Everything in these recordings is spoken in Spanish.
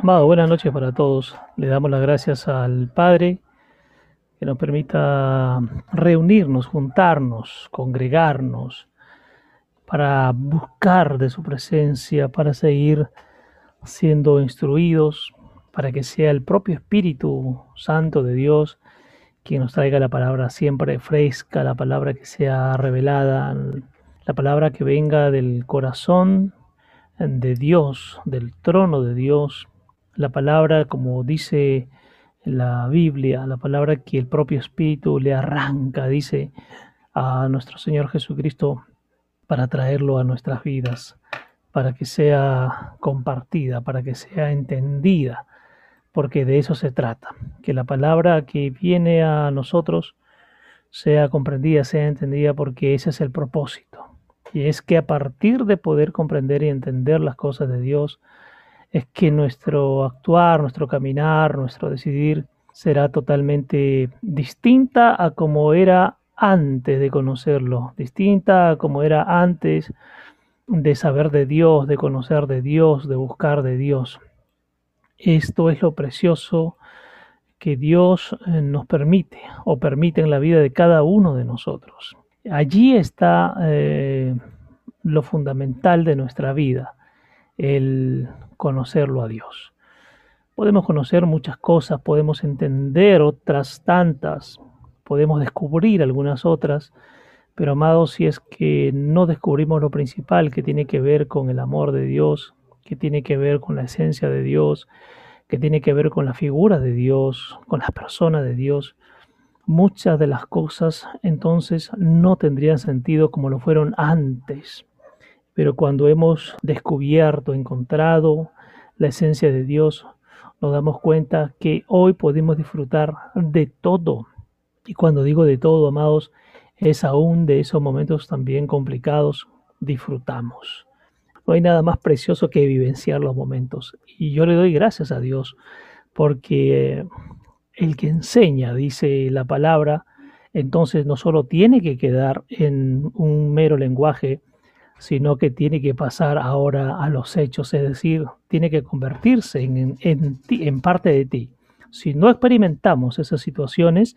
Amado, buenas noches para todos. Le damos las gracias al Padre que nos permita reunirnos, juntarnos, congregarnos, para buscar de su presencia, para seguir siendo instruidos, para que sea el propio Espíritu Santo de Dios quien nos traiga la palabra siempre fresca, la palabra que sea revelada, la palabra que venga del corazón de Dios, del trono de Dios, la palabra como dice la Biblia, la palabra que el propio Espíritu le arranca, dice a nuestro Señor Jesucristo, para traerlo a nuestras vidas, para que sea compartida, para que sea entendida, porque de eso se trata, que la palabra que viene a nosotros sea comprendida, sea entendida, porque ese es el propósito. Y es que a partir de poder comprender y entender las cosas de Dios, es que nuestro actuar, nuestro caminar, nuestro decidir será totalmente distinta a como era antes de conocerlo, distinta a como era antes de saber de Dios, de conocer de Dios, de buscar de Dios. Esto es lo precioso que Dios eh, nos permite o permite en la vida de cada uno de nosotros. Allí está eh, lo fundamental de nuestra vida, el conocerlo a Dios. Podemos conocer muchas cosas, podemos entender otras tantas, podemos descubrir algunas otras, pero amados, si es que no descubrimos lo principal que tiene que ver con el amor de Dios, que tiene que ver con la esencia de Dios, que tiene que ver con la figura de Dios, con la persona de Dios, muchas de las cosas entonces no tendrían sentido como lo fueron antes. Pero cuando hemos descubierto, encontrado la esencia de Dios, nos damos cuenta que hoy podemos disfrutar de todo. Y cuando digo de todo, amados, es aún de esos momentos también complicados, disfrutamos. No hay nada más precioso que vivenciar los momentos. Y yo le doy gracias a Dios porque el que enseña, dice la palabra, entonces no solo tiene que quedar en un mero lenguaje sino que tiene que pasar ahora a los hechos, es decir, tiene que convertirse en, en, en parte de ti. Si no experimentamos esas situaciones,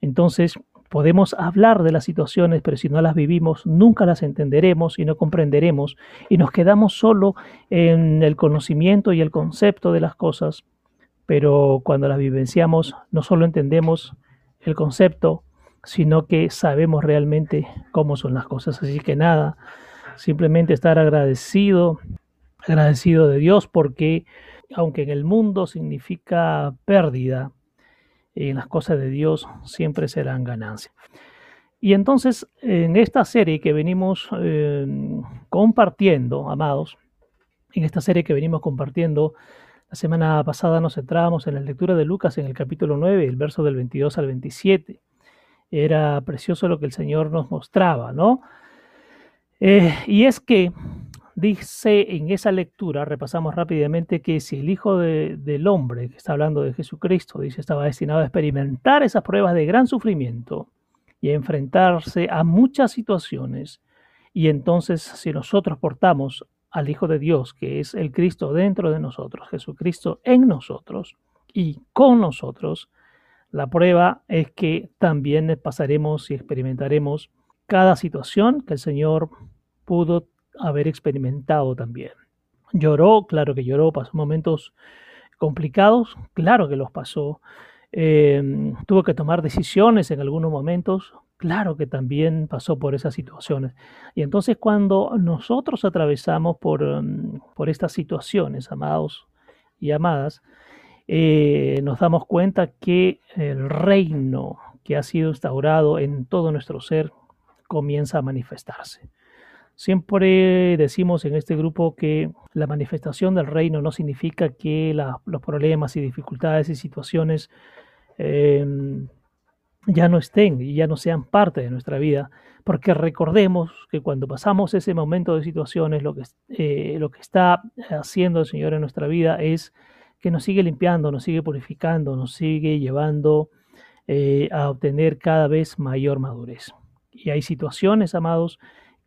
entonces podemos hablar de las situaciones, pero si no las vivimos, nunca las entenderemos y no comprenderemos y nos quedamos solo en el conocimiento y el concepto de las cosas, pero cuando las vivenciamos, no solo entendemos el concepto, sino que sabemos realmente cómo son las cosas. Así que nada, simplemente estar agradecido, agradecido de Dios porque aunque en el mundo significa pérdida, en las cosas de Dios siempre serán ganancia. Y entonces, en esta serie que venimos eh, compartiendo, amados, en esta serie que venimos compartiendo, la semana pasada nos centrábamos en la lectura de Lucas en el capítulo 9, el verso del 22 al 27. Era precioso lo que el Señor nos mostraba, ¿no? Eh, y es que dice en esa lectura, repasamos rápidamente, que si el Hijo del Hombre, que está hablando de Jesucristo, dice, estaba destinado a experimentar esas pruebas de gran sufrimiento y a enfrentarse a muchas situaciones, y entonces si nosotros portamos al Hijo de Dios, que es el Cristo dentro de nosotros, Jesucristo en nosotros y con nosotros, la prueba es que también pasaremos y experimentaremos cada situación que el Señor pudo haber experimentado también. Lloró, claro que lloró, pasó momentos complicados, claro que los pasó. Em, tuvo que tomar decisiones en algunos momentos, claro que también pasó por esas situaciones. Y entonces cuando nosotros atravesamos por, em, por estas situaciones, amados y amadas, eh, nos damos cuenta que el reino que ha sido instaurado en todo nuestro ser comienza a manifestarse. Siempre decimos en este grupo que la manifestación del reino no significa que los problemas y dificultades y situaciones em, ya no estén y ya no sean parte de nuestra vida, porque recordemos que cuando pasamos ese momento de situaciones, lo que, eh, lo que está haciendo el Señor en nuestra vida es que nos sigue limpiando, nos sigue purificando, nos sigue llevando eh, a obtener cada vez mayor madurez. Y hay situaciones, amados,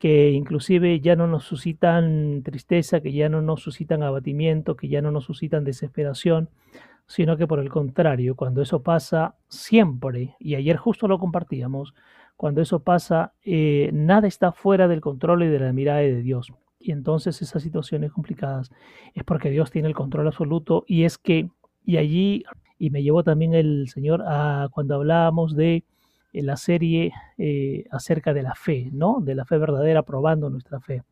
que inclusive ya no nos suscitan tristeza, que ya no nos suscitan abatimiento, que ya no nos suscitan desesperación, sino que por el contrario, cuando eso pasa siempre, y ayer justo lo compartíamos, cuando eso pasa, eh, nada está fuera del control y de la mirada de Dios. Y entonces esas situaciones complicadas es porque Dios tiene el control absoluto y es que, y allí, y me llevó también el Señor a cuando hablábamos de la serie eh, acerca de la fe, ¿no? De la fe verdadera, probando nuestra fe.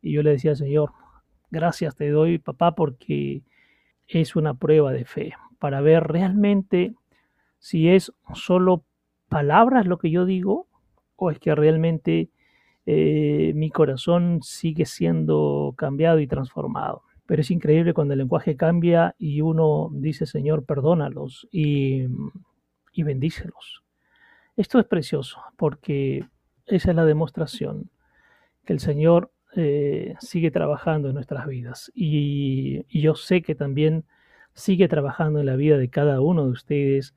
Y yo le decía al Señor, gracias te doy, papá, porque es una prueba de fe, para ver realmente si es solo palabras lo que yo digo o es que realmente eh, mi corazón sigue siendo cambiado y transformado. Pero es increíble cuando el lenguaje cambia y uno dice, Señor, perdónalos y bendícelos. Esto es precioso porque esa es la demostración que el Señor eh, sigue trabajando en nuestras vidas. Y, yo sé que también sigue trabajando en la vida de cada uno de ustedes.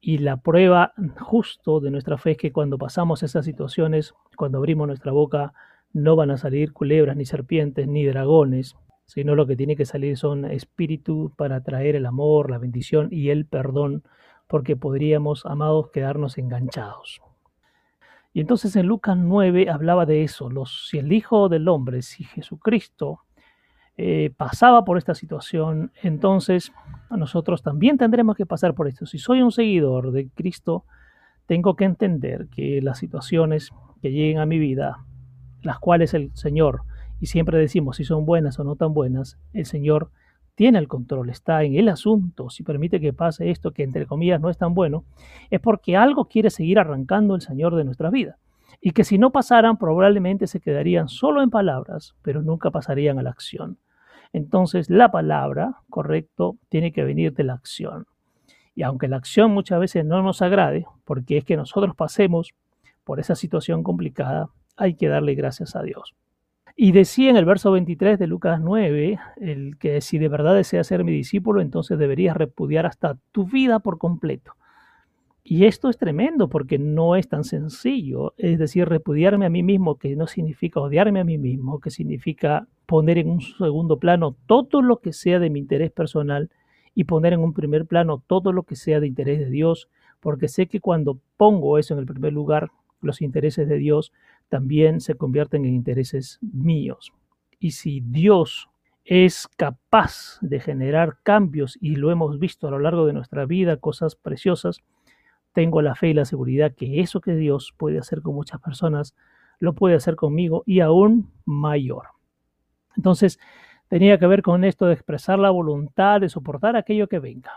Y la prueba justo de nuestra fe es que cuando pasamos esas situaciones, cuando abrimos nuestra boca, no van a salir culebras, ni serpientes, ni dragones, sino lo que tiene que salir son espíritus para traer el amor, la bendición y el perdón, porque podríamos, amados, quedarnos enganchados. Y entonces en Lucas 9 hablaba de eso, los, si el Hijo del Hombre, si Jesucristo eh, pasaba por esta situación, entonces nosotros también tendremos que pasar por esto. Si soy un seguidor de Cristo, tengo que entender que las situaciones que lleguen a mi vida, las cuales el Señor, y siempre decimos si son buenas o no tan buenas, el Señor tiene el control, está en el asunto, si permite que pase esto que entre comillas no es tan bueno, es porque algo quiere seguir arrancando el Señor de nuestra vida. Y que si no pasaran probablemente se quedarían solo en palabras, pero nunca pasarían a la acción. Entonces la palabra, correcto, tiene que venir de la acción. Y aunque la acción muchas veces no nos agrade, porque es que nosotros pasemos por esa situación complicada, hay que darle gracias a Dios. Y decía en el verso 23 de Lucas 9, el que si de verdad deseas ser mi discípulo, entonces deberías repudiar hasta tu vida por completo. Y esto es tremendo porque no es tan sencillo. Es decir, repudiarme a mí mismo, que no significa odiarme a mí mismo, que significa poner en un segundo plano todo lo que sea de mi interés personal y poner en un primer plano todo lo que sea de interés de Dios, porque sé que cuando pongo eso en el primer lugar, los intereses de Dios también se convierten en intereses míos. Y si Dios es capaz de generar cambios, y lo hemos visto a lo largo de nuestra vida, cosas preciosas, tengo la fe y la seguridad que eso que Dios puede hacer con muchas personas, lo puede hacer conmigo y aún mayor. Entonces, tenía que ver con esto de expresar la voluntad, de soportar aquello que venga.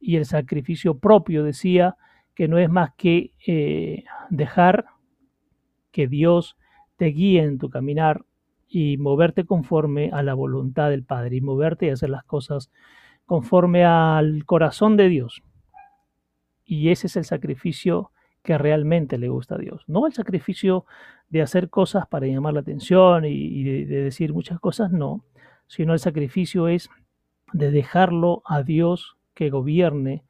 Y el sacrificio propio decía que no es más que eh, dejar que Dios te guíe en tu caminar y moverte conforme a la voluntad del Padre y moverte y hacer las cosas conforme al corazón de Dios. Y ese es el sacrificio que realmente le gusta a Dios. No el sacrificio de hacer cosas para llamar la atención y, de, de decir muchas cosas, no, sino el sacrificio es de dejarlo a Dios que gobierne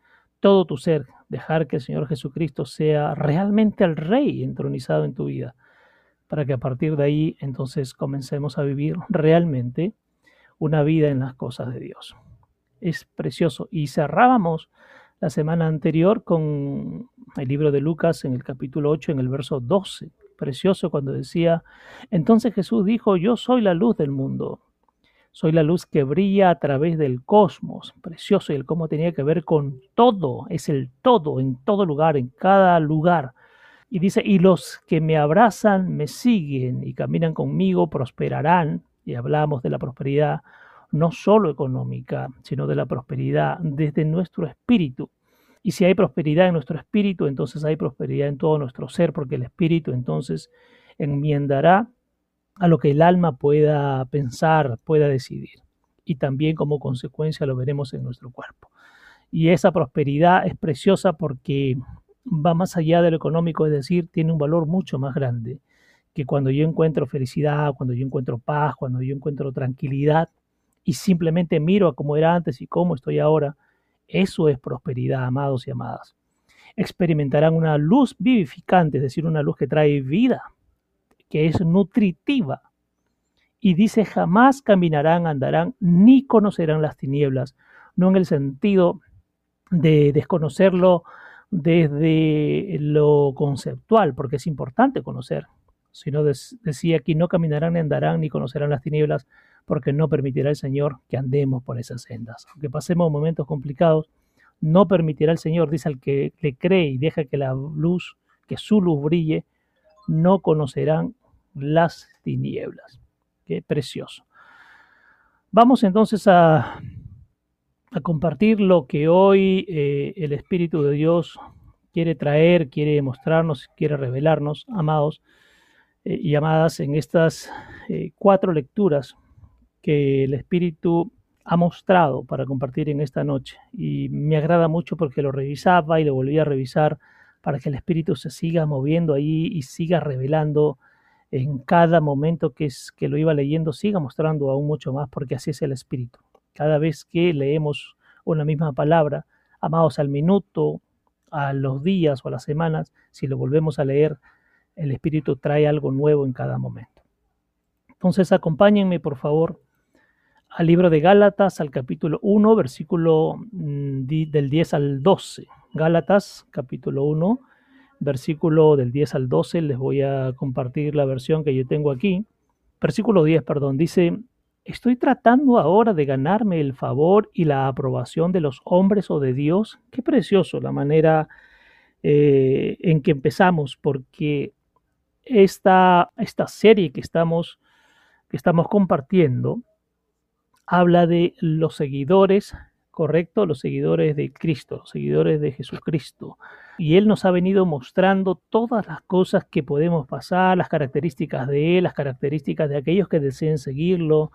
todo tu ser, dejar que el Señor Jesucristo sea realmente el Rey entronizado en tu vida, para que a partir de ahí entonces comencemos a vivir realmente una vida en las cosas de Dios. Es precioso. Y cerrábamos la semana anterior con el libro de Lucas en el capítulo 8, en el verso 12. Precioso cuando decía, entonces Jesús dijo, yo soy la luz del mundo, soy la luz que brilla a través del cosmos. Precioso y el cómo tenía que ver con todo, es el todo, en todo lugar, en cada lugar. Y dice, y los que me abrazan, me siguen y caminan conmigo, prosperarán. Y hablamos de la prosperidad no solo económica, sino de la prosperidad desde nuestro espíritu. Y si hay prosperidad en nuestro espíritu, entonces hay prosperidad en todo nuestro ser, porque el espíritu entonces enmiendará a lo que el alma pueda pensar, pueda decidir. Y también como consecuencia lo veremos en nuestro cuerpo. Y esa prosperidad es preciosa porque va más allá de lo económico, es decir, tiene un valor mucho más grande que cuando yo encuentro felicidad, cuando yo encuentro paz, cuando yo encuentro tranquilidad, y simplemente miro a cómo era antes y cómo estoy ahora, eso es prosperidad, amados y amadas. Experimentarán una luz vivificante, es decir, una luz que trae vida, que es nutritiva. Y dice, jamás caminarán, andarán, ni conocerán las tinieblas, no en el sentido de desconocerlo desde lo conceptual, porque es importante conocer, sino decía aquí, no caminarán, ni andarán, ni conocerán las tinieblas, porque no permitirá el Señor que andemos por esas sendas. Aunque pasemos momentos complicados, no permitirá el Señor, dice al que le cree y deja que la luz, que su luz brille, no conocerán las tinieblas. Qué precioso. Vamos entonces a, a compartir lo que hoy eh, el Espíritu de Dios quiere traer, quiere mostrarnos, quiere revelarnos, amados eh, y amadas, en estas eh, cuatro lecturas que el Espíritu ha mostrado para compartir en esta noche. Y me agrada mucho porque lo revisaba y lo volví a revisar para que el Espíritu se siga moviendo ahí y siga revelando en cada momento que, es, que lo iba leyendo, siga mostrando aún mucho más, porque así es el Espíritu. Cada vez que leemos una misma palabra, amados al minuto, a los días o a las semanas, si lo volvemos a leer, el Espíritu trae algo nuevo en cada momento. Entonces acompáñenme, por favor, al libro de Gálatas, al capítulo 1, versículo mm, del 10 al 12. Gálatas, capítulo 1, versículo del 10 al 12. Les voy a compartir la versión que yo tengo aquí. Versículo 10, perdón, dice, ¿estoy tratando ahora de ganarme el favor y la aprobación de los hombres o de Dios? Qué precioso la manera eh, en que empezamos, porque esta, esta serie que estamos, que estamos compartiendo, habla de los seguidores, correcto, los seguidores de Cristo, los seguidores de Jesucristo. Y Él nos ha venido mostrando todas las cosas que podemos pasar, las características de Él, las características de aquellos que deseen seguirlo.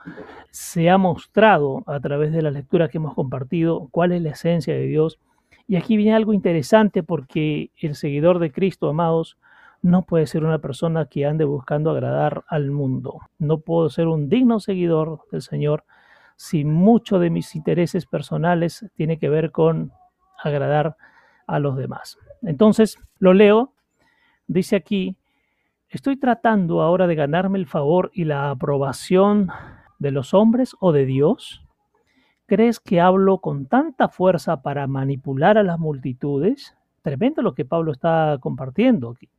Se ha mostrado a través de la lectura que hemos compartido cuál es la esencia de Dios. Y aquí viene algo interesante porque el seguidor de Cristo, amados, no puede ser una persona que ande buscando agradar al mundo. No puedo ser un digno seguidor del Señor si mucho de mis intereses personales tiene que ver con agradar a los demás. Entonces, lo leo, dice aquí, estoy tratando ahora de ganarme el favor y la aprobación de los hombres o de Dios. ¿Crees que hablo con tanta fuerza para manipular a las multitudes? Tremendo lo que Pablo está compartiendo aquí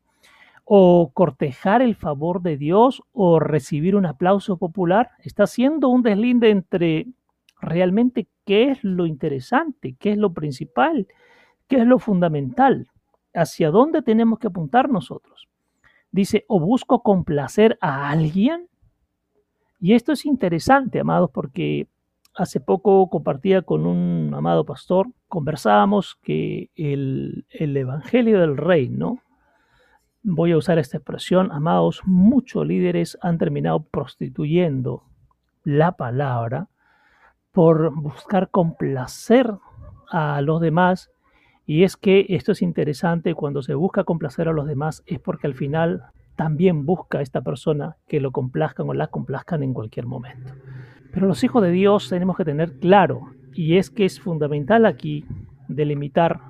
o cortejar el favor de Dios o recibir un aplauso popular. Está haciendo un deslinde entre realmente qué es lo interesante, qué es lo principal, qué es lo fundamental, hacia dónde tenemos que apuntar nosotros. Dice, o busco complacer a alguien. Y esto es interesante, amados, porque hace poco compartía con un amado pastor, conversábamos que el, el Evangelio del Reino, voy a usar esta expresión, amados, muchos líderes han terminado prostituyendo la palabra por buscar complacer a los demás. Y es que esto es interesante, cuando se busca complacer a los demás es porque al final también busca esta persona que lo complazcan o la complazcan en cualquier momento. Pero los hijos de Dios tenemos que tener claro, y es que es fundamental aquí delimitar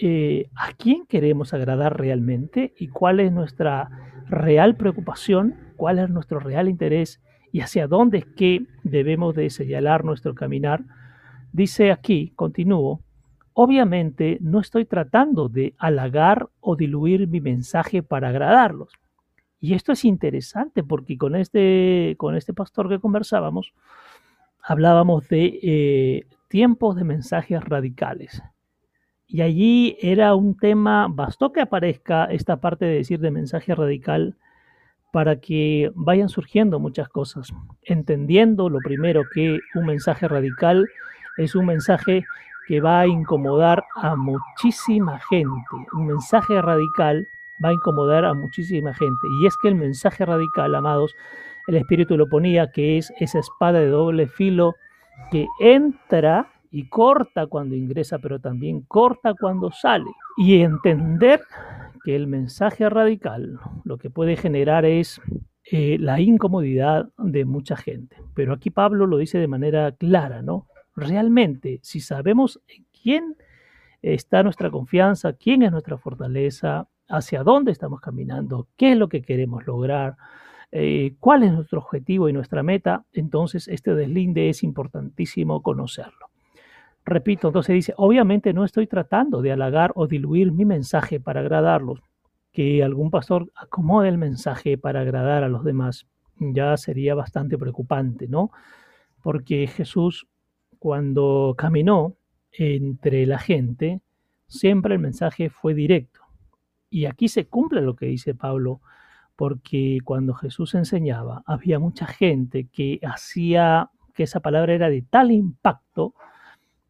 eh, a quién queremos agradar realmente y cuál es nuestra real preocupación, cuál es nuestro real interés y hacia dónde es que debemos de señalar nuestro caminar. Dice aquí, continúo, obviamente no estoy tratando de halagar o diluir mi mensaje para agradarlos. Y esto es interesante porque con este, con este pastor que conversábamos, hablábamos de eh, tiempos de mensajes radicales. Y allí era un tema, bastó que aparezca esta parte de decir de mensaje radical para que vayan surgiendo muchas cosas, entendiendo lo primero que un mensaje radical es un mensaje que va a incomodar a muchísima gente. Un mensaje radical va a incomodar a muchísima gente. Y es que el mensaje radical, amados, el Espíritu lo ponía, que es esa espada de doble filo que entra y corta cuando ingresa, pero también corta cuando sale. Y entender que el mensaje radical lo que puede generar es eh, la incomodidad de mucha gente. Pero aquí Pablo lo dice de manera clara, ¿no? Realmente, si sabemos en quién está nuestra confianza, quién es nuestra fortaleza, hacia dónde estamos caminando, qué es lo que queremos lograr, eh, cuál es nuestro objetivo y nuestra meta, entonces este deslinde es importantísimo conocerlo. Repito, entonces dice, obviamente no estoy tratando de halagar o diluir mi mensaje para agradarlos, que algún pastor acomode el mensaje para agradar a los demás, ya sería bastante preocupante, ¿no? Porque Jesús, cuando caminó entre la gente, siempre el mensaje fue directo. Y aquí se cumple lo que dice Pablo, porque cuando Jesús enseñaba, había mucha gente que hacía que esa palabra era de tal impacto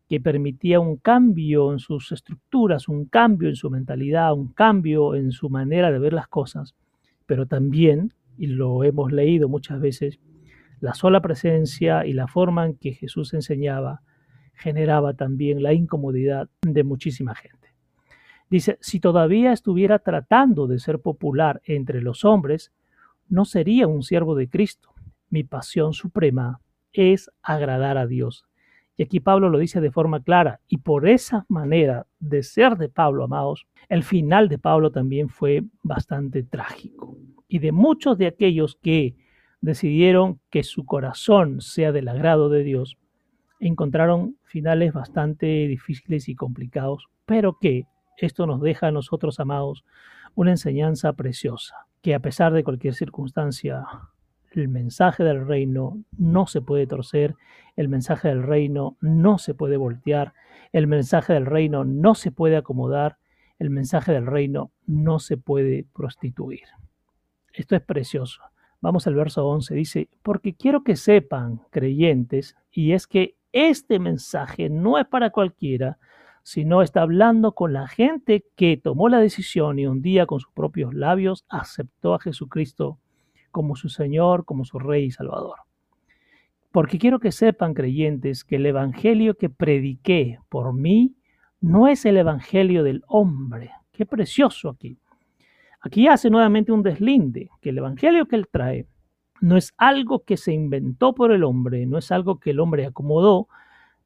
que permitía un cambio en sus estructuras, un cambio en su mentalidad, un cambio en su manera de ver las cosas, pero también, y lo hemos leído muchas veces, la sola presencia y la forma en que Jesús enseñaba generaba también la incomodidad de muchísima gente. Dice, si todavía estuviera tratando de ser popular entre los hombres, no sería un siervo de Cristo. Mi pasión suprema es agradar a Dios. Y aquí Pablo lo dice de forma clara. Y por esa manera de ser de Pablo, amados, el final de Pablo también fue bastante trágico. Y de muchos de aquellos que decidieron que su corazón sea del agrado de Dios, encontraron finales bastante difíciles y complicados, pero que esto nos deja a nosotros, amados, una enseñanza preciosa, que a pesar de cualquier circunstancia, el mensaje del reino no se puede torcer, el mensaje del reino no se puede voltear, el mensaje del reino no se puede acomodar, el mensaje del reino no se puede prostituir. Esto es precioso. Vamos al verso 11, dice, porque quiero que sepan, creyentes, y es que este mensaje no es para cualquiera, sino está hablando con la gente que tomó la decisión y un día con sus propios labios aceptó a Jesucristo como su Señor, como su Rey y Salvador. Porque quiero que sepan, creyentes, que el Evangelio que prediqué por mí no es el Evangelio del hombre. Qué precioso aquí. Aquí hace nuevamente un deslinde, que el Evangelio que él trae no es algo que se inventó por el hombre, no es algo que el hombre acomodó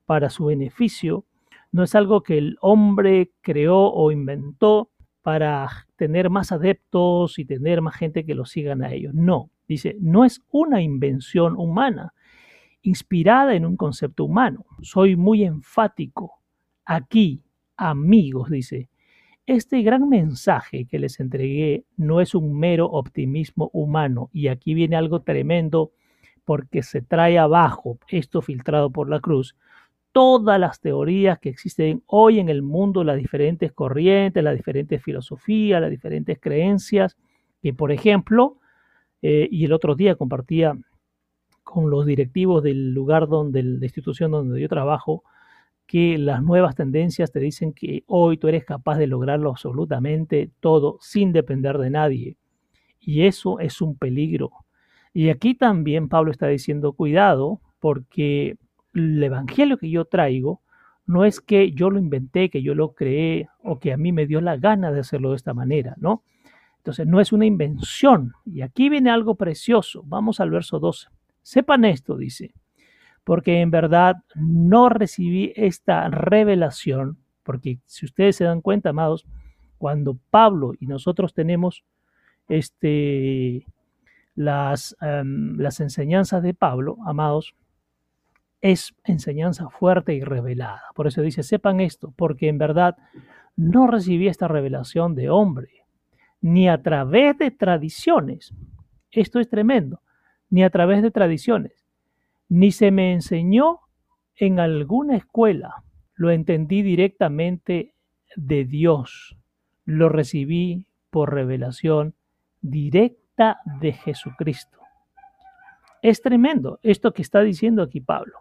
para su beneficio, no es algo que el hombre creó o inventó para tener más adeptos y tener más gente que lo sigan a ellos. No, dice, no es una invención humana, inspirada en un concepto humano. Soy muy enfático. Aquí, amigos, dice, este gran mensaje que les entregué no es un mero optimismo humano. Y aquí viene algo tremendo porque se trae abajo, esto filtrado por la cruz, todas las teorías que existen hoy en el mundo, las diferentes corrientes, las diferentes filosofías, las diferentes creencias, que por ejemplo, eh, y el otro día compartía con los directivos del lugar donde, la institución donde yo trabajo, que las nuevas tendencias te dicen que hoy tú eres capaz de lograrlo absolutamente todo sin depender de nadie. Y eso es un peligro. Y aquí también Pablo está diciendo, cuidado, porque el evangelio que yo traigo no es que yo lo inventé, que yo lo creé o que a mí me dio la gana de hacerlo de esta manera, ¿no? Entonces no es una invención. Y aquí viene algo precioso. Vamos al verso 12. Sepan esto, dice, porque en verdad no recibí esta revelación, porque si ustedes se dan cuenta, amados, cuando Pablo y nosotros tenemos este, las, em, las enseñanzas de Pablo, amados, es enseñanza fuerte y revelada. Por eso dice, sepan esto, porque en verdad no recibí esta revelación de hombre, ni a través de tradiciones. Esto es tremendo, ni a través de tradiciones, ni se me enseñó en alguna escuela. Lo entendí directamente de Dios. Lo recibí por revelación directa de Jesucristo. Es tremendo esto que está diciendo aquí Pablo.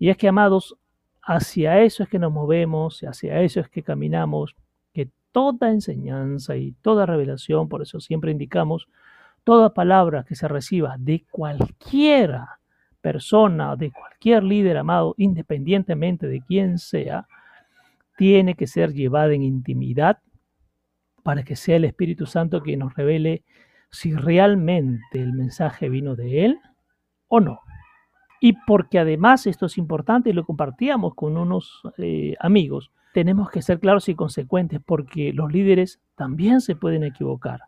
Y es que, amados, hacia eso es que nos movemos, hacia eso es que caminamos, que toda enseñanza y toda revelación, por eso siempre indicamos, toda palabra que se reciba de cualquiera persona, de cualquier líder amado, independientemente de quién sea, tiene que ser llevada en intimidad para que sea el Espíritu Santo quien nos revele si realmente el mensaje vino de Él o no. Y porque además esto es importante y lo compartíamos con unos eh, amigos, tenemos que ser claros y consecuentes porque los líderes también se pueden equivocar,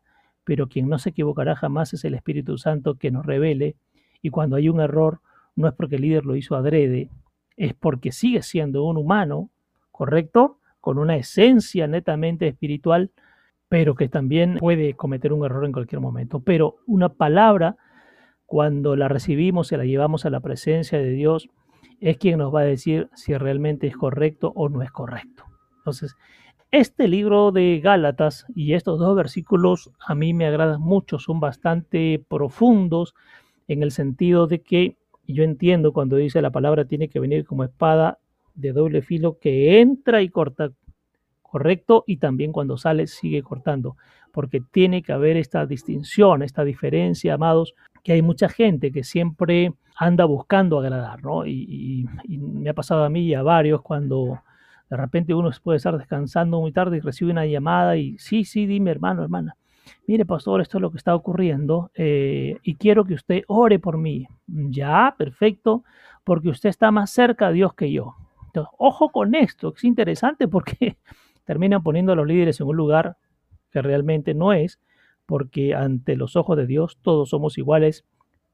pero quien no se equivocará jamás es el Espíritu Santo que nos revele y cuando hay un error no es porque el líder lo hizo adrede, es porque sigue siendo un humano, ¿correcto? Con una esencia netamente espiritual, pero que también puede cometer un error en cualquier momento. Pero una palabra, cuando la recibimos y la llevamos a la presencia de Dios, es quien nos va a decir si realmente es correcto o no es correcto. Entonces, este libro de Gálatas y estos dos versículos a mí me agradan mucho, son bastante profundos en el sentido de que yo entiendo cuando dice la palabra tiene que venir como espada de doble filo que entra y corta, correcto, y también cuando sale sigue cortando, porque tiene que haber esta distinción, esta diferencia, amados, que hay mucha gente que siempre anda buscando agradar, ¿no? Y, me ha pasado a mí y a varios cuando de repente uno puede estar descansando muy tarde y recibe una llamada y sí, sí, dime hermano, hermana. Mire, pastor, esto es lo que está ocurriendo eh, y quiero que usted ore por mí. Ya, perfecto, porque usted está más cerca de Dios que yo. Entonces, ojo con esto, es interesante porque terminan poniendo a los líderes en un lugar que realmente no es, porque ante los ojos de Dios todos somos iguales,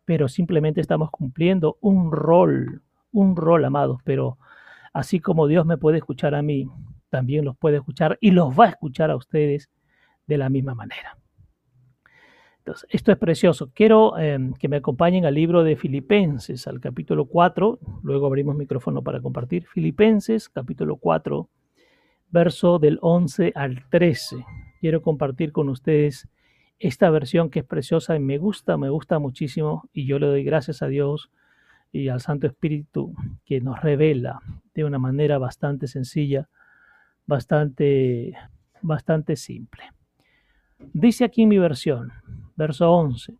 pero simplemente estamos cumpliendo un rol, un rol, amados, pero Así como Dios me puede escuchar a mí, también los puede escuchar y los va a escuchar a ustedes de la misma manera. Entonces, esto es precioso. Quiero em, que me acompañen al libro de Filipenses, al capítulo 4. Luego abrimos micrófono para compartir. Filipenses, capítulo 4, verso del 11 al 13. Quiero compartir con ustedes esta versión que es preciosa y me gusta, me gusta muchísimo y yo le doy gracias a Dios y al Santo Espíritu que nos revela de una manera bastante sencilla, bastante, bastante simple. Dice aquí mi versión, verso 11,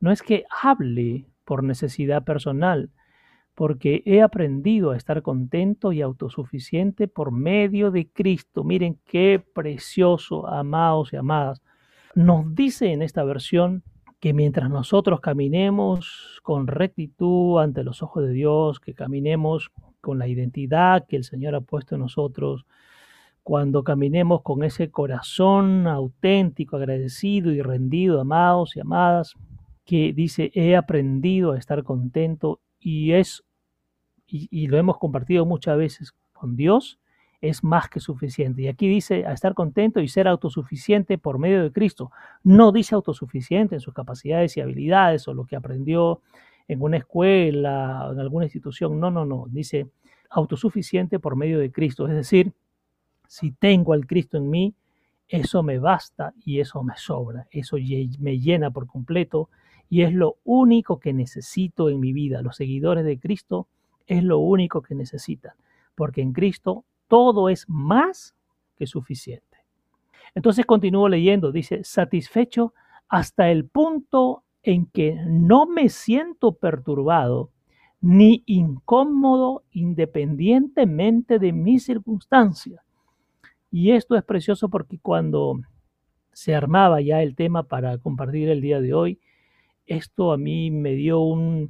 no es que hable por necesidad personal, porque he aprendido a estar contento y autosuficiente por medio de Cristo. Miren qué precioso, amados y amadas. Nos dice en esta versión que mientras nosotros caminemos con rectitud ante los ojos de Dios, que caminemos con la identidad que el Señor ha puesto en nosotros, cuando caminemos con ese corazón auténtico, agradecido y rendido, amados y amadas, que dice, he aprendido a estar contento y es, y, lo hemos compartido muchas veces con Dios, es más que suficiente. Y aquí dice a estar contento y ser autosuficiente por medio de Cristo. No dice autosuficiente en sus capacidades y habilidades o lo que aprendió en una escuela, en alguna institución. No, no, no. Dice autosuficiente por medio de Cristo. Es decir, si tengo al Cristo en mí, eso me basta y eso me sobra. Eso me llena por completo y es lo único que necesito en mi vida. Los seguidores de Cristo es lo único que necesitan, porque en Cristo todo es más que suficiente. Entonces continúo leyendo, dice, satisfecho hasta el punto en que no me siento perturbado ni incómodo independientemente de mis circunstancias. Y esto es precioso porque cuando se armaba ya el tema para compartir el día de hoy, esto a mí me dio un,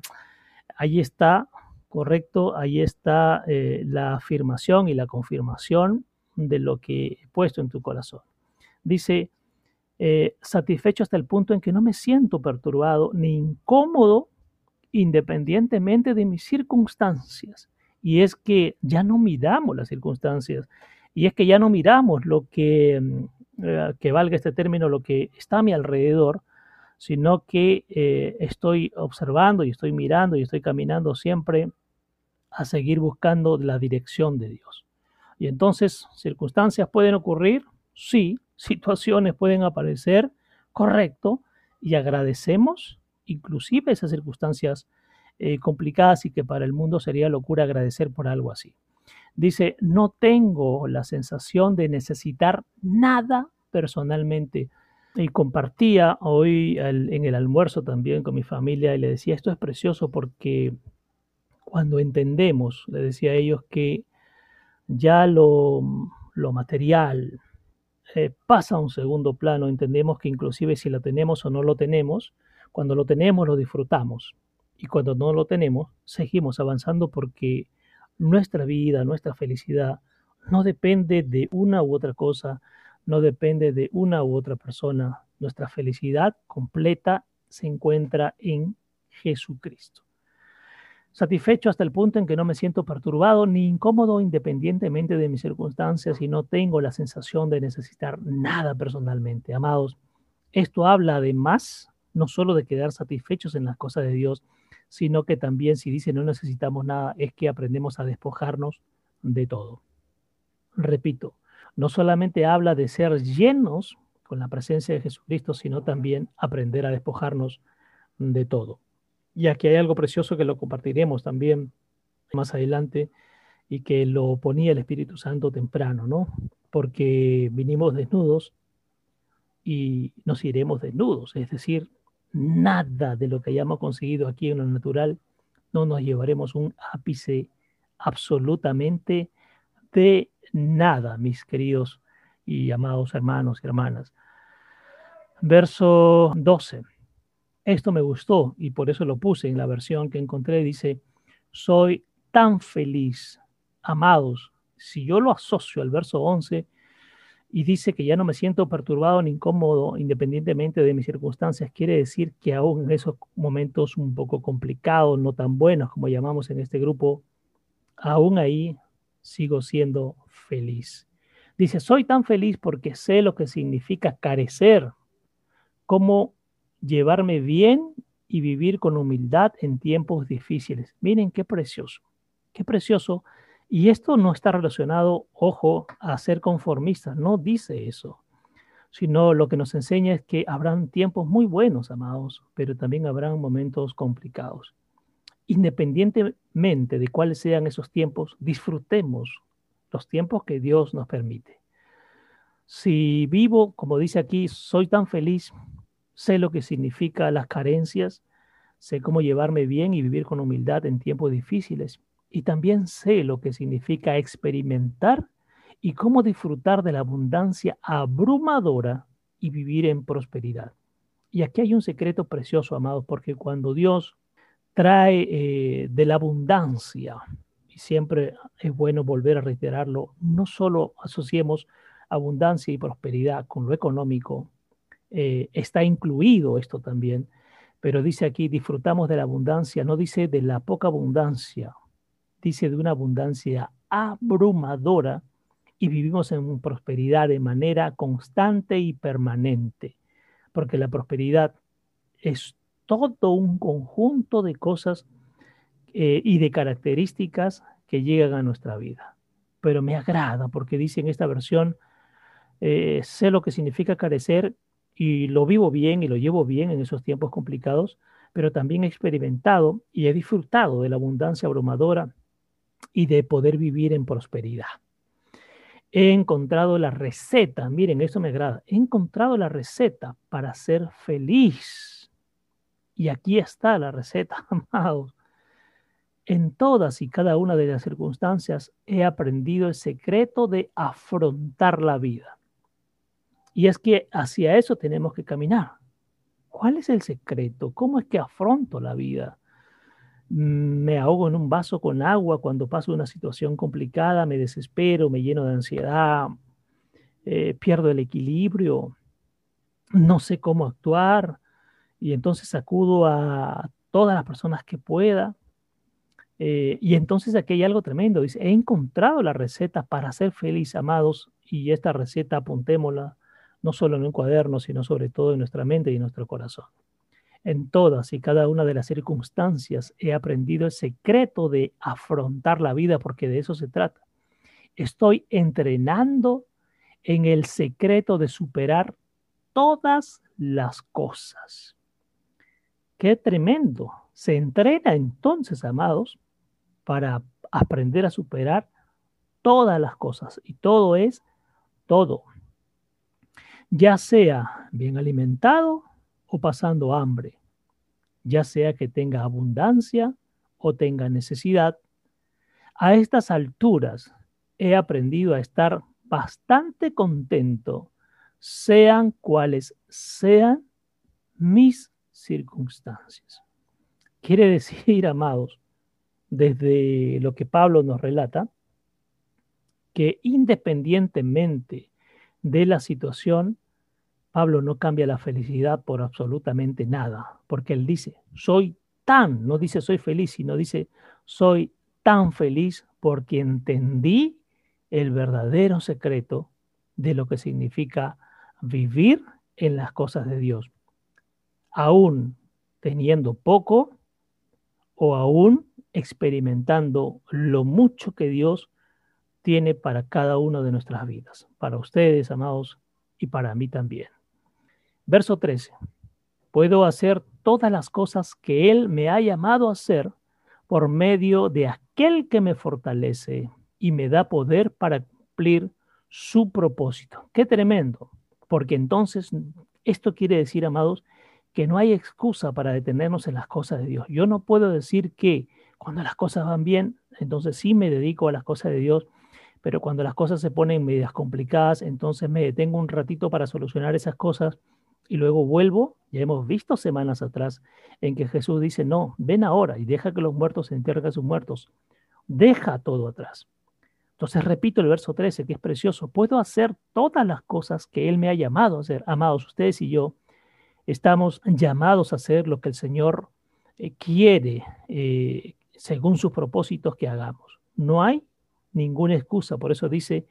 ahí está, correcto, ahí está eh, la afirmación y la confirmación de lo que he puesto en tu corazón. Dice, eh, satisfecho hasta el punto en que no me siento perturbado ni incómodo independientemente de mis circunstancias. Y es que ya no miramos las circunstancias y es que ya no miramos lo que, mm, eh, que valga este término, lo que está a mi alrededor, sino que estoy observando y estoy mirando y estoy caminando siempre a seguir buscando la dirección de Dios. Y entonces, circunstancias pueden ocurrir, sí, situaciones pueden aparecer, correcto, y agradecemos inclusive esas circunstancias eh, complicadas y que para el mundo sería locura agradecer por algo así. Dice, no tengo la sensación de necesitar nada personalmente. Y compartía hoy en el almuerzo también con mi familia y le decía, esto es precioso porque cuando entendemos, le decía a ellos, que ya lo, material eh, pasa a un segundo plano, entendemos que inclusive si lo tenemos o no lo tenemos, cuando lo tenemos lo disfrutamos y cuando no lo tenemos seguimos avanzando porque nuestra vida, nuestra felicidad no depende de una u otra cosa, no depende de una u otra persona. Nuestra felicidad completa se encuentra en Jesucristo. Satisfecho hasta el punto en que no me siento perturbado ni incómodo independientemente de mis circunstancias y no tengo la sensación de necesitar nada personalmente. Amados, esto habla además no solo de quedar satisfechos en las cosas de Dios, sino que también si dice no necesitamos nada, es que aprendemos a despojarnos de todo. Repito, no solamente habla de ser llenos con la presencia de Jesucristo, sino también aprender a despojarnos de todo. Y aquí hay algo precioso que lo compartiremos también más adelante y que lo ponía el Espíritu Santo temprano, ¿no? Porque vinimos desnudos y nos iremos desnudos, es decir, nada de lo que hayamos conseguido aquí en lo natural, no nos llevaremos un ápice absolutamente de nada, mis queridos y amados hermanos y hermanas. Verso 12. Esto me gustó y por eso lo puse en la versión que encontré. Dice, soy tan feliz, amados. Si yo lo asocio al verso 11 y dice que ya no me siento perturbado ni incómodo independientemente de mis circunstancias, quiere decir que aún en esos momentos un poco complicados, no tan buenos como llamamos en este grupo, aún ahí sigo siendo feliz. Dice, soy tan feliz porque sé lo que significa carecer, cómo llevarme bien y vivir con humildad en tiempos difíciles. Miren qué precioso, qué precioso. Y esto no está relacionado, ojo, a ser conformistas, no dice eso, sino lo que nos enseña es que habrán tiempos muy buenos, amados, pero también habrán momentos complicados. Independientemente de cuáles sean esos tiempos, disfrutemos los tiempos que Dios nos permite. Si vivo, como dice aquí, soy tan feliz sé lo que significa las carencias, sé cómo llevarme bien y vivir con humildad en tiempos difíciles. Y también sé lo que significa experimentar y cómo disfrutar de la abundancia abrumadora y vivir en prosperidad. Y aquí hay un secreto precioso, amados, porque cuando Dios trae eh, de la abundancia, y siempre es bueno volver a reiterarlo, no solo asociemos abundancia y prosperidad con lo económico, eh, está incluido esto también, pero dice aquí, disfrutamos de la abundancia, no dice de la poca abundancia, dice de una abundancia abrumadora y vivimos en prosperidad de manera constante y permanente, porque la prosperidad es todo un conjunto de cosas eh, y de características que llegan a nuestra vida. Pero me agrada porque dice en esta versión, eh, sé lo que significa carecer y lo vivo bien y lo llevo bien en esos tiempos complicados, pero también he experimentado y he disfrutado de la abundancia abrumadora y de poder vivir en prosperidad. He encontrado la receta, miren, esto me agrada, he encontrado la receta para ser feliz. Y aquí está la receta, amados. En todas y cada una de las circunstancias he aprendido el secreto de afrontar la vida. Y es que hacia eso tenemos que caminar. ¿Cuál es el secreto? ¿Cómo es que afronto la vida? Mm, me ahogo en un vaso con agua cuando paso una situación complicada, me desespero, me lleno de ansiedad, eh, pierdo el equilibrio, no sé cómo actuar y entonces acudo a todas las personas que pueda. Eh, y entonces aquí hay algo tremendo. Dice, he encontrado la receta para ser feliz, amados, y esta receta apuntémosla no solo en un cuaderno, sino sobre todo en nuestra mente y en nuestro corazón. En todas y cada una de las circunstancias he aprendido el secreto de afrontar la vida, porque de eso se trata. Estoy entrenando en el secreto de superar todas las cosas. Qué tremendo. Se entrena entonces, amados, para aprender a superar todas las cosas. Y todo es todo ya sea bien alimentado o pasando hambre, ya sea que tenga abundancia o tenga necesidad. A estas alturas he aprendido a estar bastante contento, sean cuales sean mis circunstancias. Quiere decir, amados, desde lo que Pablo nos relata, que independientemente de la situación, Pablo no cambia la felicidad por absolutamente nada, porque él dice, soy tan, no dice soy feliz, sino dice, soy tan feliz porque entendí el verdadero secreto de lo que significa vivir en las cosas de Dios. Aún teniendo poco o aún experimentando lo mucho que Dios tiene para cada una de nuestras vidas, para ustedes, amados, y para mí también. Verso 13. Puedo hacer todas las cosas que Él me ha llamado a hacer por medio de aquel que me fortalece y me da poder para cumplir su propósito. Qué tremendo, porque entonces esto quiere decir, amados, que no hay excusa para detenernos en las cosas de Dios. Yo no puedo decir que cuando las cosas van bien, entonces sí me dedico a las cosas de Dios, pero cuando las cosas se ponen medias complicadas, entonces me detengo un ratito para solucionar esas cosas y luego vuelvo. Ya hemos visto semanas atrás en que Jesús dice, no, ven ahora y deja que los muertos se entierren a sus muertos. Deja todo atrás. Entonces repito el verso 13, que es precioso. Puedo hacer todas las cosas que Él me ha llamado a hacer. Amados, ustedes y yo estamos llamados a hacer lo que el Señor eh, quiere eh, según sus propósitos que hagamos. No hay ninguna excusa. Por eso dice,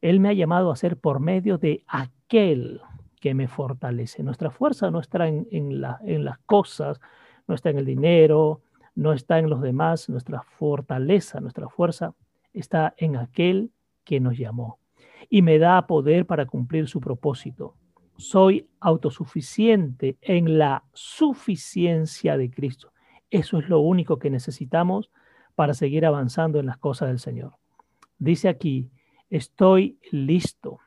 Él me ha llamado a hacer por medio de aquel que me fortalece. Nuestra fuerza no está en, en las cosas, no está en el dinero, no está en los demás. Nuestra fortaleza, nuestra fuerza está en aquel que nos llamó y me da poder para cumplir su propósito. Soy autosuficiente en la suficiencia de Cristo. Eso es lo único que necesitamos para seguir avanzando en las cosas del Señor. Dice aquí, estoy listo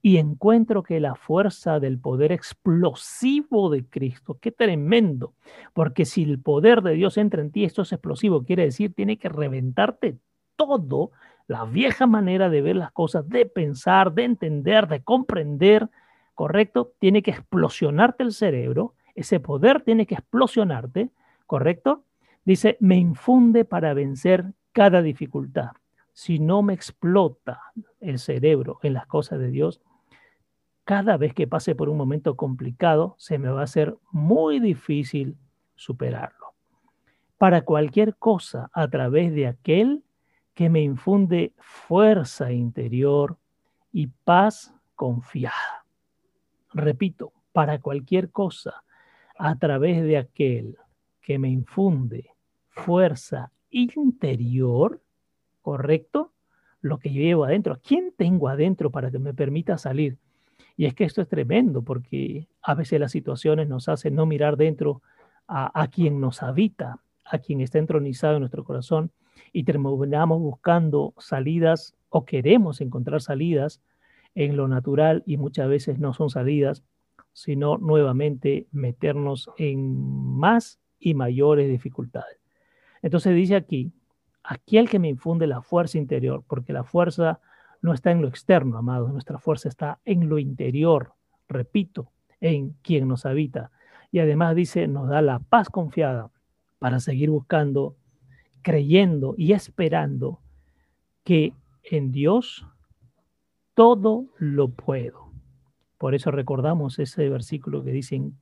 y encuentro que la fuerza del poder explosivo de Cristo, qué tremendo, porque si el poder de Dios entra en ti, esto es explosivo, quiere decir, tiene que reventarte todo, la vieja manera de ver las cosas, de pensar, de entender, de comprender, ¿correcto? Tiene que explosionarte el cerebro, ese poder tiene que explosionarte, ¿correcto? Dice, me infunde para vencer cada dificultad. Si no me explota el cerebro en las cosas de Dios, cada vez que pase por un momento complicado, se me va a hacer muy difícil superarlo. Para cualquier cosa a través de aquel que me infunde fuerza interior y paz confiada. Repito, para cualquier cosa, a través de aquel que me infunde fuerza interior, ¿correcto? Lo que llevo adentro. ¿Quién tengo adentro para que me permita salir? Y es que esto es tremendo porque a veces las situaciones nos hacen no mirar dentro a, a quien nos habita, a quien está entronizado en nuestro corazón y terminamos buscando salidas o queremos encontrar salidas en lo natural y muchas veces no son salidas, sino nuevamente meternos en más y mayores dificultades. Entonces dice aquí, aquel que me infunde la fuerza interior, porque la fuerza no está en lo externo, amados, nuestra fuerza está en lo interior, repito, en quien nos habita. Y además dice, nos da la paz confiada para seguir buscando creyendo y esperando que en Dios todo lo puedo. Por eso recordamos ese versículo que dicen,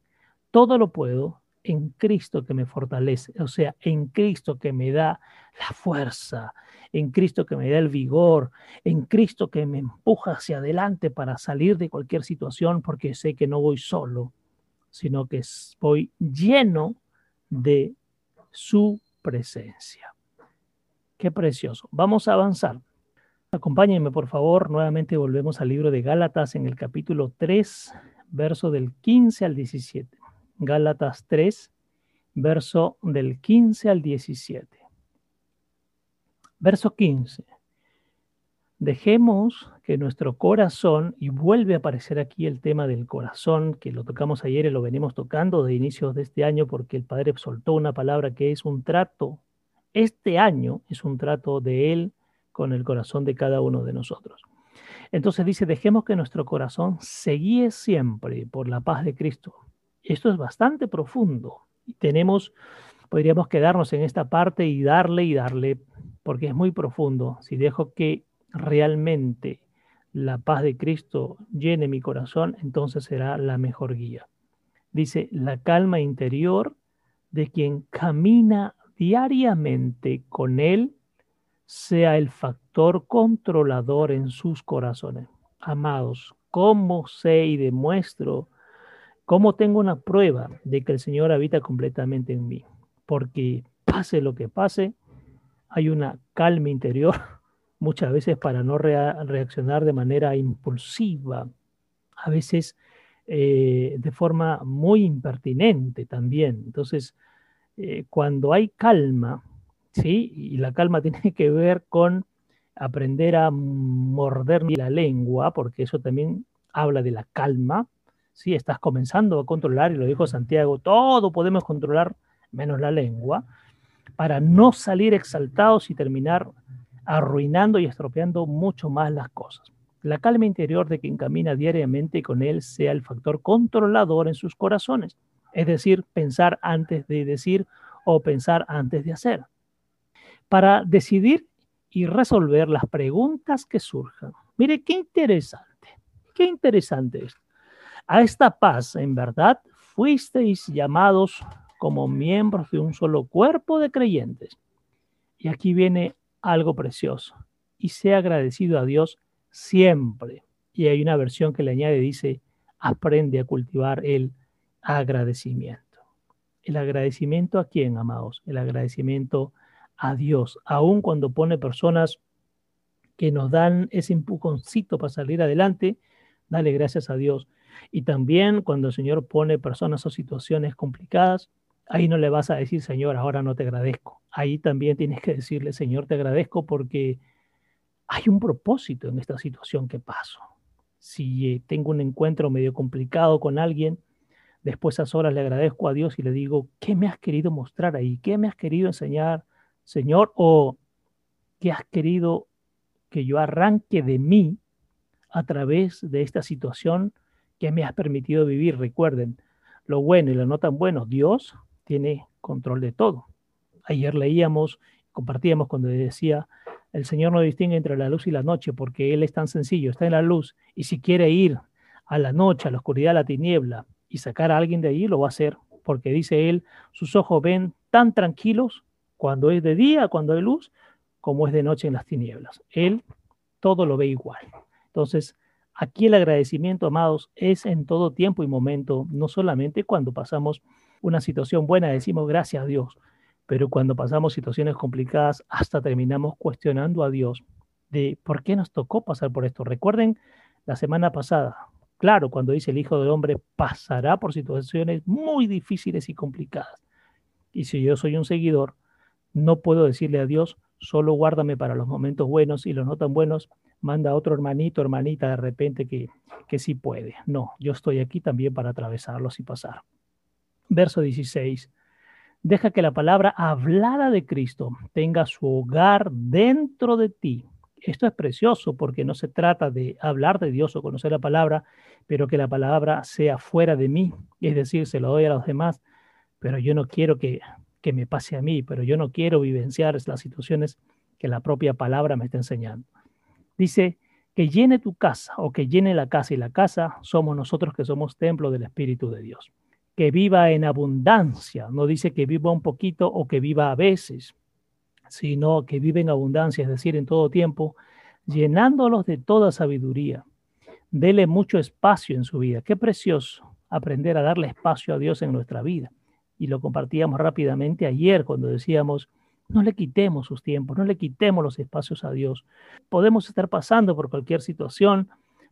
todo lo puedo en Cristo que me fortalece, o sea, en Cristo que me da la fuerza, en Cristo que me da el vigor, en Cristo que me empuja hacia adelante para salir de cualquier situación, porque sé que no voy solo, sino que voy lleno de su presencia. Qué precioso. Vamos a avanzar. Acompáñenme, por favor. Nuevamente volvemos al libro de Gálatas en el capítulo 3, verso del 15 al 17. Gálatas 3, verso del 15 al 17. Verso 15. Dejemos que nuestro corazón, y vuelve a aparecer aquí el tema del corazón, que lo tocamos ayer y lo venimos tocando de inicios de este año porque el Padre soltó una palabra que es un trato. Este año es un trato de Él con el corazón de cada uno de nosotros. Entonces dice, dejemos que nuestro corazón se siempre por la paz de Cristo. Esto es bastante profundo. Y tenemos, podríamos quedarnos en esta parte y darle y darle, porque es muy profundo. Si dejo que realmente la paz de Cristo llene mi corazón, entonces será la mejor guía. Dice, la calma interior de quien camina diariamente con Él sea el factor controlador en sus corazones. Amados, ¿cómo sé y demuestro, cómo tengo una prueba de que el Señor habita completamente en mí? Porque pase lo que pase, hay una calma interior muchas veces para no reaccionar de manera impulsiva, a veces eh, de forma muy impertinente también. Entonces, eh, cuando hay calma, ¿sí? Y la calma tiene que ver con aprender a morder la lengua, porque eso también habla de la calma, ¿sí? Estás comenzando a controlar, y lo dijo Santiago, todo podemos controlar menos la lengua, para no salir exaltados y terminar arruinando y estropeando mucho más las cosas. La calma interior de quien camina diariamente con él sea el factor controlador en sus corazones, es decir, pensar antes de decir o pensar antes de hacer, para decidir y resolver las preguntas que surjan. Mire, qué interesante, qué interesante esto. A esta paz, en verdad, fuisteis llamados como miembros de un solo cuerpo de creyentes. Y aquí viene algo precioso. Y sea agradecido a Dios siempre. Y hay una versión que le añade, dice, aprende a cultivar el agradecimiento. ¿El agradecimiento a quién, amados? El agradecimiento a Dios, aun cuando pone personas que nos dan ese empujoncito para salir adelante, dale gracias a Dios. Y también cuando el Señor pone personas o situaciones complicadas, ahí no le vas a decir, Señor, ahora no te agradezco. Ahí también tienes que decirle, Señor, te agradezco porque hay un propósito en esta situación que paso. Si eh, tengo un encuentro medio complicado con alguien, después a esas horas le agradezco a Dios y le digo, ¿qué me has querido mostrar ahí? ¿Qué me has querido enseñar, Señor? ¿O qué has querido que yo arranque de mí a través de esta situación que me has permitido vivir? Recuerden, lo bueno y lo no tan bueno, Dios tiene control de todo. Ayer leíamos, compartíamos cuando decía, el Señor no distingue entre la luz y la noche porque Él es tan sencillo, está en la luz y si quiere ir a la noche, a la oscuridad, a la tiniebla y sacar a alguien de ahí, lo va a hacer porque dice Él, sus ojos ven tan tranquilos cuando es de día, cuando hay luz, como es de noche en las tinieblas. Él todo lo ve igual. Entonces, aquí el agradecimiento, amados, es en todo tiempo y momento, no solamente cuando pasamos una situación buena, decimos gracias a Dios, pero cuando pasamos situaciones complicadas, hasta terminamos cuestionando a Dios de por qué nos tocó pasar por esto. Recuerden la semana pasada, claro, cuando dice el Hijo del Hombre pasará por situaciones muy difíciles y complicadas. Y si yo soy un seguidor, no puedo decirle a Dios, solo guárdame para los momentos buenos y los no tan buenos, manda a otro hermanito, hermanita de repente que, que sí puede. No, yo estoy aquí también para atravesarlos y pasar. Verso 16. Deja que la palabra hablada de Cristo tenga su hogar dentro de ti. Esto es precioso porque no se trata de hablar de Dios o conocer la palabra, pero que la palabra sea fuera de mí. Es decir, se lo doy a los demás, pero yo no quiero que, que me pase a mí, pero yo no quiero vivenciar las situaciones que la propia palabra me está enseñando. Dice, que llene tu casa o que llene la casa y la casa somos nosotros que somos templo del Espíritu de Dios que viva en abundancia, no dice que viva un poquito o que viva a veces, sino que vive en abundancia, es decir, en todo tiempo, llenándolos de toda sabiduría. Dele mucho espacio en su vida. Qué precioso aprender a darle espacio a Dios en nuestra vida. Y lo compartíamos rápidamente ayer cuando decíamos, no le quitemos sus tiempos, no le quitemos los espacios a Dios. Podemos estar pasando por cualquier situación,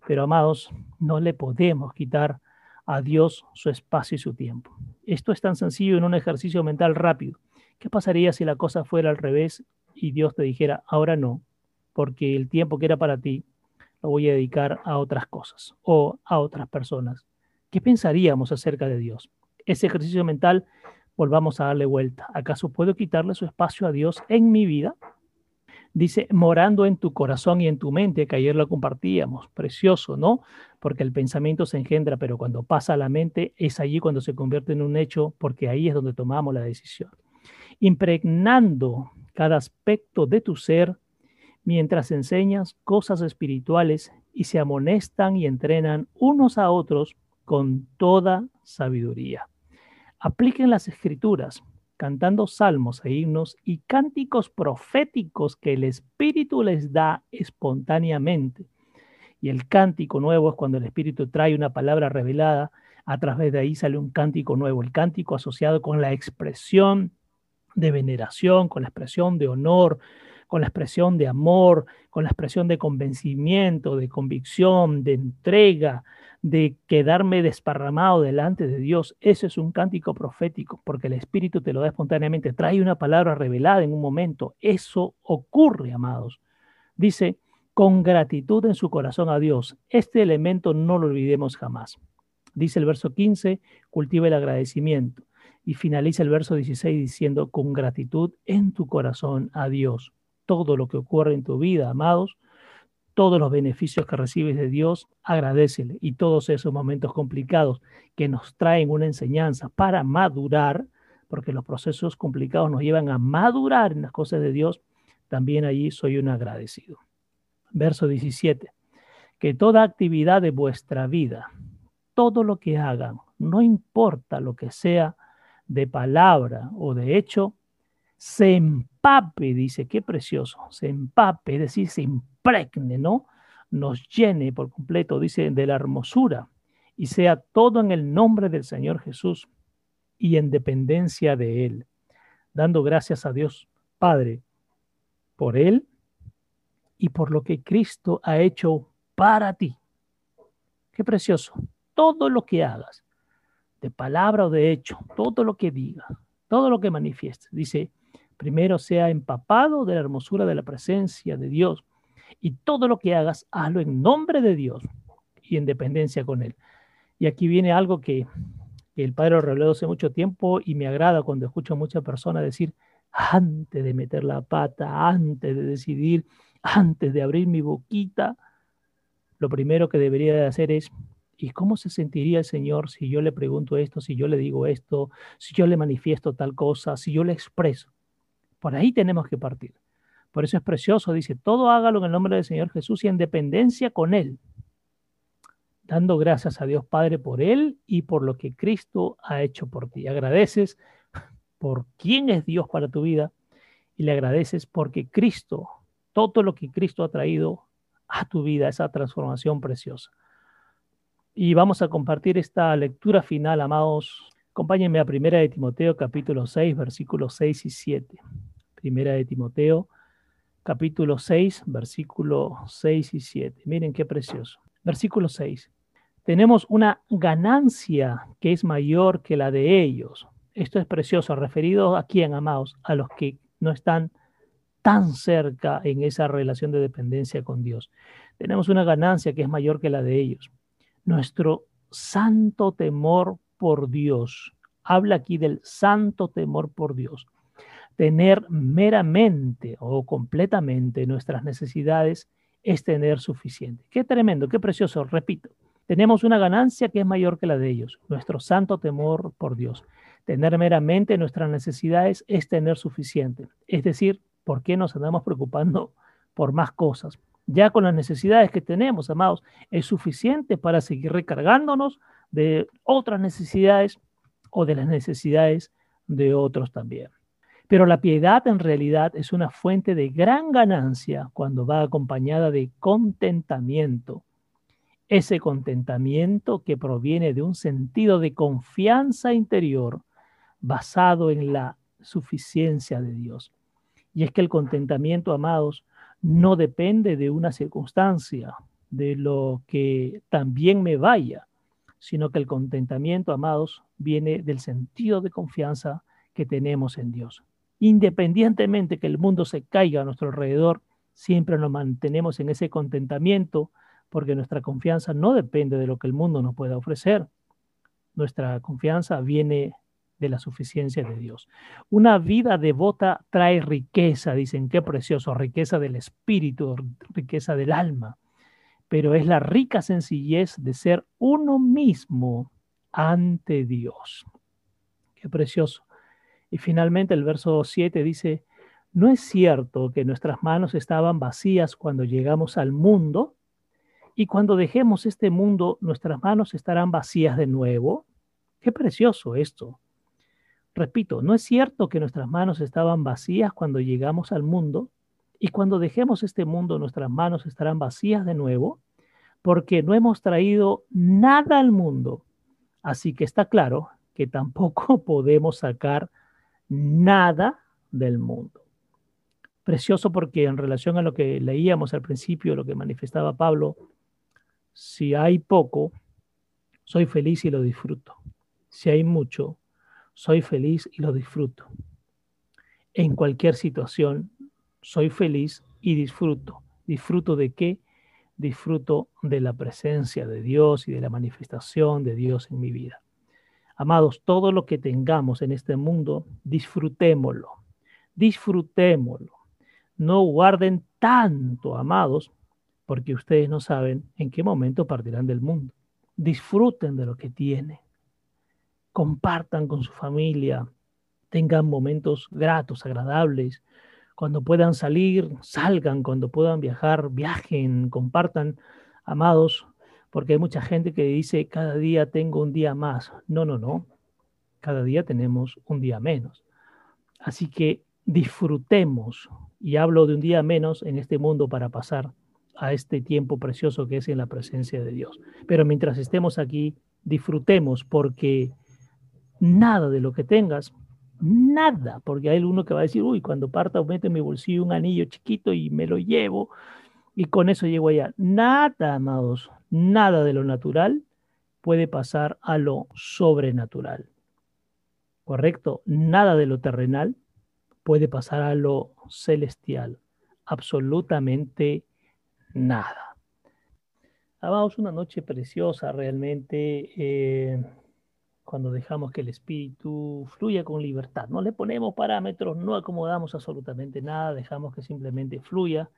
pero amados, no le podemos quitar a Dios su espacio y su tiempo. Esto es tan sencillo en un ejercicio mental rápido. ¿Qué pasaría si la cosa fuera al revés y Dios te dijera, ahora no, porque el tiempo que era para ti lo voy a dedicar a otras cosas o a otras personas? ¿Qué pensaríamos acerca de Dios? Ese ejercicio mental, volvamos a darle vuelta. ¿Acaso puedo quitarle su espacio a Dios en mi vida? Dice, morando en tu corazón y en tu mente, que ayer lo compartíamos, precioso, ¿no? Porque el pensamiento se engendra, pero cuando pasa a la mente es allí cuando se convierte en un hecho, porque ahí es donde tomamos la decisión. Impregnando cada aspecto de tu ser mientras enseñas cosas espirituales y se amonestan y entrenan unos a otros con toda sabiduría. Apliquen las escrituras, cantando salmos e himnos y cánticos proféticos que el Espíritu les da espontáneamente. Y el cántico nuevo es cuando el Espíritu trae una palabra revelada, a través de ahí sale un cántico nuevo, el cántico asociado con la expresión de veneración, con la expresión de honor, con la expresión de amor, con la expresión de convencimiento, de convicción, de entrega, de quedarme desparramado delante de Dios. Ese es un cántico profético, porque el Espíritu te lo da espontáneamente, trae una palabra revelada en un momento. Eso ocurre, amados. Dice, con gratitud en su corazón a Dios. Este elemento no lo olvidemos jamás. Dice el verso 15, cultiva el agradecimiento. Y finaliza el verso 16 diciendo, con gratitud en tu corazón a Dios todo lo que ocurre en tu vida, amados, todos los beneficios que recibes de Dios, agradecele. Y todos esos momentos complicados que nos traen una enseñanza para madurar, porque los procesos complicados nos llevan a madurar en las cosas de Dios, también allí soy un agradecido. Verso 17. Que toda actividad de vuestra vida, todo lo que hagan, no importa lo que sea de palabra o de hecho, se empape, dice, qué precioso, se empape, es decir, se impregne, ¿no? Nos llene por completo, dice, de la hermosura y sea todo en el nombre del Señor Jesús y en dependencia de Él, dando gracias a Dios Padre por Él y por lo que Cristo ha hecho para ti. Qué precioso. Todo lo que hagas, de palabra o de hecho, todo lo que diga, todo lo que manifiestes, dice, Primero sea empapado de la hermosura de la presencia de Dios y todo lo que hagas, hazlo en nombre de Dios y en dependencia con Él. Y aquí viene algo que, el Padre lo reveló hace mucho tiempo y me agrada cuando escucho a muchas personas decir, antes de meter la pata, antes de decidir, antes de abrir mi boquita, lo primero que debería de hacer es, ¿y cómo se sentiría el Señor si yo le pregunto esto, si yo le digo esto, si yo le manifiesto tal cosa, si yo le expreso? Por ahí tenemos que partir. Por eso es precioso, dice, todo hágalo en el nombre del Señor Jesús y en dependencia con Él, dando gracias a Dios Padre por Él y por lo que Cristo ha hecho por ti. Agradeces por quién es Dios para tu vida y le agradeces porque Cristo, todo lo que Cristo ha traído a tu vida, esa transformación preciosa. Y vamos a compartir esta lectura final, amados. Acompáñenme a Primera de Timoteo capítulo 6, versículos 6 y 7. Primera de Timoteo, capítulo 6, versículo 6 y 7. Miren qué precioso. Versículo 6. Tenemos una ganancia que es mayor que la de ellos. Esto es precioso, referido a quién, amados, a los que no están tan cerca en esa relación de dependencia con Dios. Tenemos una ganancia que es mayor que la de ellos. Nuestro santo temor por Dios. Habla aquí del santo temor por Dios tener meramente o completamente nuestras necesidades es tener suficiente. Qué tremendo, qué precioso, repito. Tenemos una ganancia que es mayor que la de ellos, nuestro santo temor por Dios. Tener meramente nuestras necesidades es tener suficiente. Es decir, ¿por qué nos andamos preocupando por más cosas? Ya con las necesidades que tenemos, amados, es suficiente para seguir recargándonos de otras necesidades o de las necesidades de otros también. Pero la piedad en realidad es una fuente de gran ganancia cuando va acompañada de contentamiento. Ese contentamiento que proviene de un sentido de confianza interior basado en la suficiencia de Dios. Y es que el contentamiento, amados, no depende de una circunstancia, de lo que también me vaya, sino que el contentamiento, amados, viene del sentido de confianza que tenemos en Dios independientemente que el mundo se caiga a nuestro alrededor, siempre nos mantenemos en ese contentamiento porque nuestra confianza no depende de lo que el mundo nos pueda ofrecer. Nuestra confianza viene de la suficiencia de Dios. Una vida devota trae riqueza, dicen, qué precioso, riqueza del espíritu, riqueza del alma, pero es la rica sencillez de ser uno mismo ante Dios. Qué precioso. Y finalmente el verso 7 dice, no es cierto que nuestras manos estaban vacías cuando llegamos al mundo Y cuando dejemos este mundo, nuestras manos estarán vacías de nuevo. Qué precioso esto. Repito, no es cierto que nuestras manos estaban vacías cuando llegamos al mundo y cuando dejemos este mundo nuestras manos estarán vacías de nuevo porque no hemos traído nada al mundo. Así que está claro que tampoco podemos sacar nada del mundo. Precioso porque en relación a lo que leíamos al principio, lo que manifestaba Pablo, si hay poco, soy feliz y lo disfruto. Si hay mucho, soy feliz y lo disfruto. En cualquier situación, soy feliz y disfruto. ¿Disfruto de qué? Disfruto de la presencia de Dios y de la manifestación de Dios en mi vida. Amados, todo lo que tengamos en este mundo, disfrutémoslo. Disfrutémoslo. No guarden tanto, amados, porque ustedes no saben en qué momento partirán del mundo. Disfruten de lo que tienen compartan con su familia, tengan momentos gratos, agradables. Cuando puedan salir, salgan, cuando puedan viajar, viajen, compartan, amados, porque hay mucha gente que dice, cada día tengo un día más. No, no, no, cada día tenemos un día menos. Así que disfrutemos, y hablo de un día menos en este mundo para pasar a este tiempo precioso que es en la presencia de Dios. Pero mientras estemos aquí, disfrutemos porque nada de lo que tengas, nada, porque hay uno que va a decir, uy, cuando parta meto en mi bolsillo un anillo chiquito y me lo llevo y con eso llego allá. Nada, amados, nada de lo natural puede pasar a lo sobrenatural. ¿Correcto? Nada de lo terrenal puede pasar a lo celestial. Absolutamente nada. Amados, una noche preciosa realmente. Eh, cuando dejamos que el espíritu fluya con libertad. No le ponemos parámetros, no acomodamos absolutamente nada, dejamos que simplemente fluya,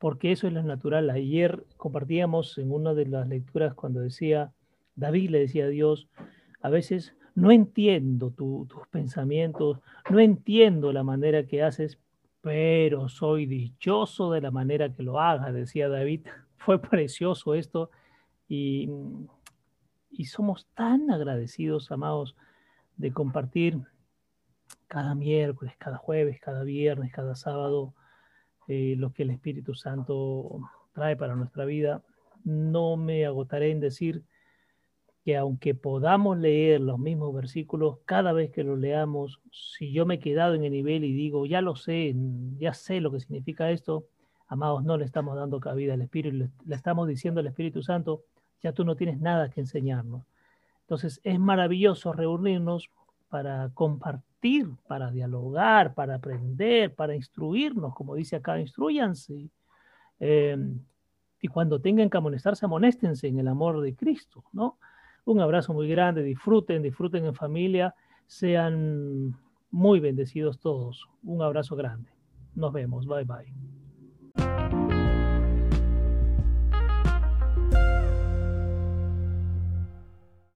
porque eso es lo natural. Ayer compartíamos en una de las lecturas cuando decía, David le decía a Dios, a veces no entiendo tus pensamientos, no entiendo la manera que haces, pero soy dichoso de la manera que lo hagas, decía David. Fue precioso esto y y somos tan agradecidos, amados, de compartir cada miércoles, cada jueves, cada viernes, cada sábado, eh, lo que el Espíritu Santo trae para nuestra vida. No me agotaré en decir que aunque podamos leer los mismos versículos, cada vez que los leamos, si yo me he quedado en el nivel y digo, ya lo sé, ya sé lo que significa esto, amados, no le estamos dando cabida al Espíritu, le estamos diciendo al Espíritu Santo, ya tú no tienes nada que enseñarnos. Entonces es maravilloso reunirnos para compartir, para dialogar, para aprender, para instruirnos, como dice acá, instruyanse. Em, y cuando tengan que amonestarse, amonéstense en el amor de Cristo, ¿no? Un abrazo muy grande, disfruten, disfruten en familia, sean muy bendecidos todos. Un abrazo grande. Nos vemos, bye bye.